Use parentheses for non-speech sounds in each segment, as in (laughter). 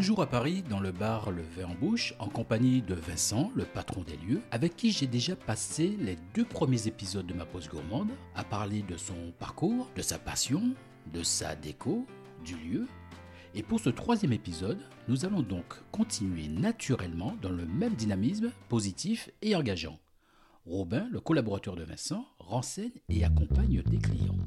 Toujours à Paris, dans le bar Le Vin en Bouche, en compagnie de Vincent, le patron des lieux, avec qui j'ai déjà passé les deux premiers épisodes de ma pause gourmande, à parler de son parcours, de sa passion, de sa déco, du lieu. Et pour ce troisième épisode, nous allons donc continuer naturellement dans le même dynamisme positif et engageant. Robin, le collaborateur de Vincent, renseigne et accompagne des clients.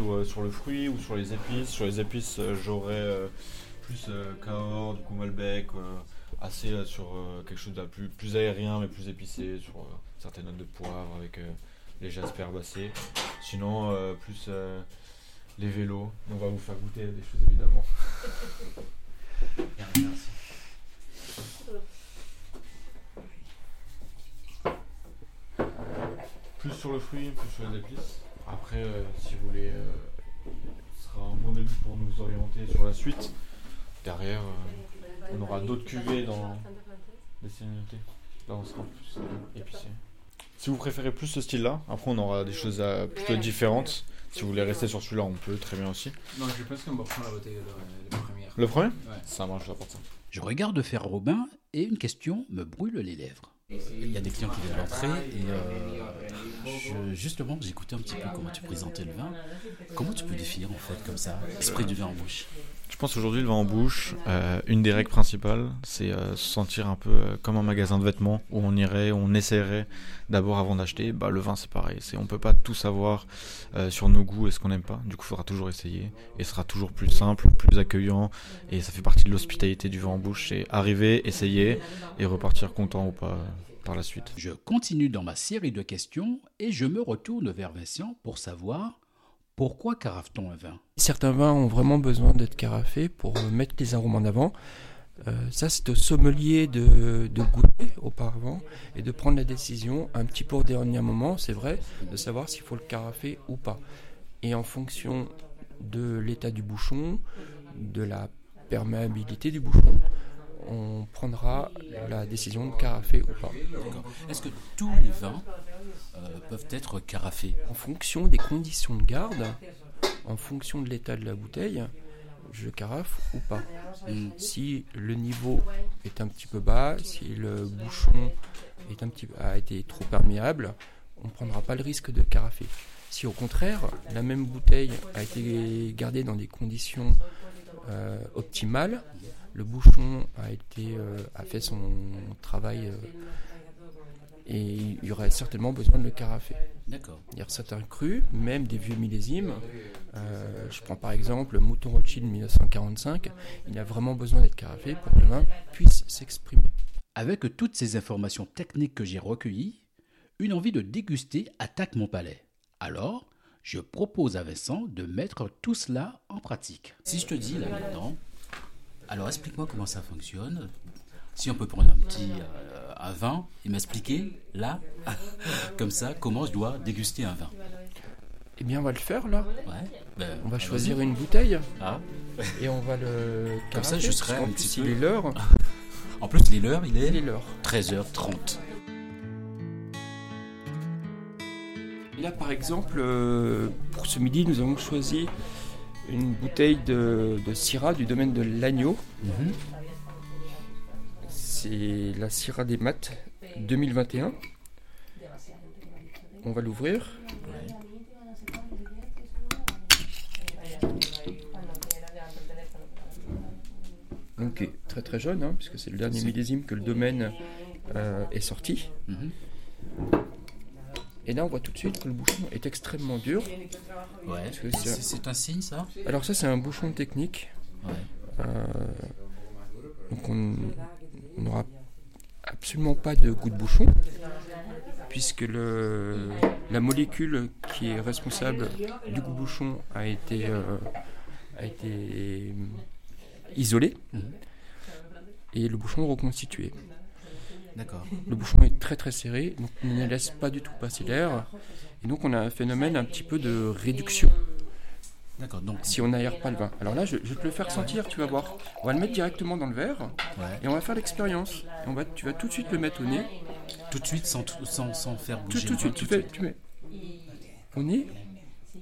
Plutôt euh, sur le fruit ou sur les épices Sur les épices, euh, j'aurais euh, plus Cahors, du coup Malbec, assez sur quelque chose de plus, plus aérien mais plus épicé, sur certaines notes de poivre avec les jasper herbacées. Sinon, plus les vélos, on va vous faire goûter des choses évidemment. Plus sur le fruit, plus sur les épices. Après, euh, si vous voulez, euh, ce sera un bon début pour nous orienter sur la suite. Derrière, euh, on aura d'autres cuvées dans les sénilités. Là, on sera plus épicé. Si vous préférez plus ce style-là, après on aura des choses plutôt différentes. Si vous voulez rester sur celui-là, on peut très bien aussi. Non, je pense qu'on va prendre la bouteille de la première. Le premier? Ouais. Ça marche, j'apporte ça. Je regarde faire Robin et une question me brûle les lèvres. Il y a des clients qui viennent d'entrer et euh, je- justement j'écoutais un petit peu comment tu présentais le vin. Comment tu peux définir en fait comme ça l'esprit du vin en bouche? Je pense qu'aujourd'hui, le vin en bouche, euh, une des règles principales, c'est euh, se sentir un peu euh, comme un magasin de vêtements où on irait, on essaierait d'abord avant d'acheter. Bah, le vin, c'est pareil. C'est, on peut pas tout savoir sur nos goûts et ce qu'on n'aime pas. Du coup, il faudra toujours essayer. Et ce sera toujours plus simple, plus accueillant. Et ça fait partie de l'hospitalité du vin en bouche. C'est arriver, essayer et repartir content ou pas par la suite. Je continue dans ma série de questions et je me retourne vers Vincent pour savoir pourquoi carafe-t-on un vin? Certains vins ont vraiment besoin d'être carafés pour euh, mettre les arômes en avant. Euh, ça, c'est au sommelier de, de goûter auparavant et de prendre la décision, un petit peu au dernier moment, c'est vrai, de savoir s'il faut le carafer ou pas. Et en fonction de l'état du bouchon, de la perméabilité du bouchon, on prendra la décision de carafer ou pas. Est-ce que tous les vins euh, peuvent être carafés En fonction des conditions de garde, en fonction de l'état de la bouteille, je carafe ou pas. Hmm. Si le niveau est un petit peu bas, si le bouchon est un petit, a été trop perméable, on ne prendra pas le risque de carafer. Si au contraire, la même bouteille a été gardée dans des conditions euh, optimales, le bouchon a, été, euh, a fait son travail euh, et il y aurait certainement besoin de le carafer. D'accord. Il y a certains crus, même des vieux millésimes. Je prends par exemple le Mouton Rothschild 1945. Il a vraiment besoin d'être carafé pour que le vin puisse s'exprimer. Avec toutes ces informations techniques que j'ai recueillies, une envie de déguster attaque mon palais. Alors, je propose à Vincent de mettre tout cela en pratique. Si je te dis là maintenant, alors explique-moi comment ça fonctionne. Si on peut prendre un petit euh, un vin et m'expliquer là, (laughs) comme ça, comment je dois déguster un vin. Eh bien, on va le faire là. Ouais. ben, On va choisir une bouteille Ah. et on va le Comme ça, je serai un petit il peu- est l'heure. En plus, il est l'heure, (laughs) il Il est est l'heure. 13h30. Là, par exemple, euh, pour ce midi, nous avons choisi une bouteille de, de Syrah du domaine de l'agneau. C'est la Syrah des Maths 2021. On va l'ouvrir. Très très jeune, hein, puisque c'est le dernier millésime que le domaine euh, est sorti. Mhm. Et là, on voit tout de suite que le bouchon est extrêmement dur. Ouais. c'est- un signe, ça? Alors ça, c'est un bouchon technique. Ouais. Euh, donc on n'aura absolument pas de goût de bouchon, puisque le, la molécule qui est responsable du goût de bouchon a été, euh, a été isolée Mhm. et le bouchon reconstitué. D'accord. Le bouchon est très très serré, donc il ne laisse pas du tout passer l'air. Et donc on a un phénomène un petit peu de réduction D'accord. Donc, si on n'aère pas le vin. Alors là, je, je vais te le faire sentir, tu vas voir. On va le mettre directement dans le verre ouais. et on va faire l'expérience. Et on va, tu vas tout de suite le mettre au nez. tout de suite sans, sans, sans faire bouger. tout de le suite, tu, de mets au nez.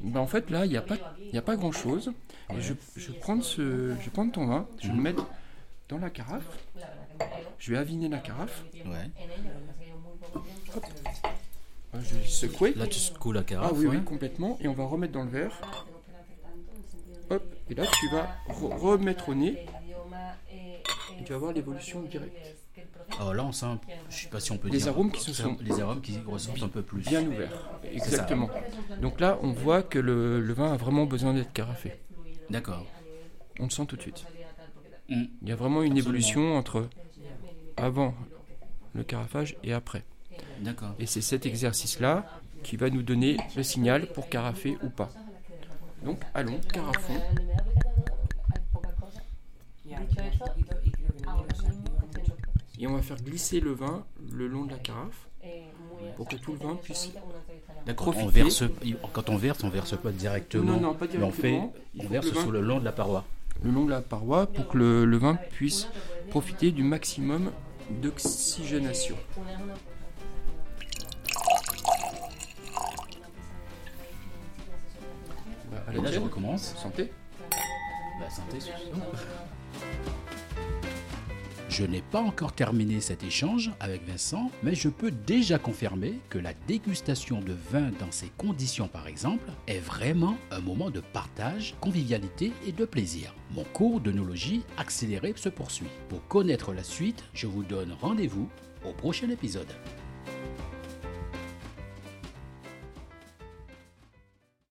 Ben, en fait, là, il n'y a pas, y a pas grand chose. Et je, je, prendre ce, je vais prendre ton vin, je vais le mettre dans la carafe. Je vais aviner la carafe. Ouais. Je vais secouer. Là, tu secoues la carafe. Ah oui, ouais. oui, complètement. Et on va remettre dans le verre. Hop, et là tu vas re- remettre au nez. Et tu vas voir l'évolution directe. Alors là, on sent, je sais pas si on peut Les dire. arômes qui se sont Les arômes qui ressortent un peu plus. Bien ouvert. Exactement. Donc là, on voit que le, le vin a vraiment besoin d'être carafé. D'accord. On le sent tout de suite. Mm. Il y a vraiment une Absolument. évolution entre avant le carafage et après. D'accord. Et c'est cet exercice-là qui va nous donner le signal pour carafer ou pas. Donc allons, carafons. Et on va faire glisser le vin le long de la carafe pour que tout le vin puisse. D'accord. On verse, quand on verse, on verse pas directement. Non, non, pas Mais on fait, directement. On faut verse que le vin- sur le long de la paroi. le long de la paroi pour que le, le vin puisse profiter du maximum d'oxygénation. Bah, à la Et là, je recommence. Santé. Bah, santé, surtout. (laughs) Je n'ai pas encore terminé cet échange avec Vincent, mais je peux déjà confirmer que la dégustation de vin dans ces conditions par exemple est vraiment un moment de partage, convivialité et de plaisir. Mon cours d'œnologie accéléré se poursuit. Pour connaître la suite, je vous donne rendez-vous au prochain épisode.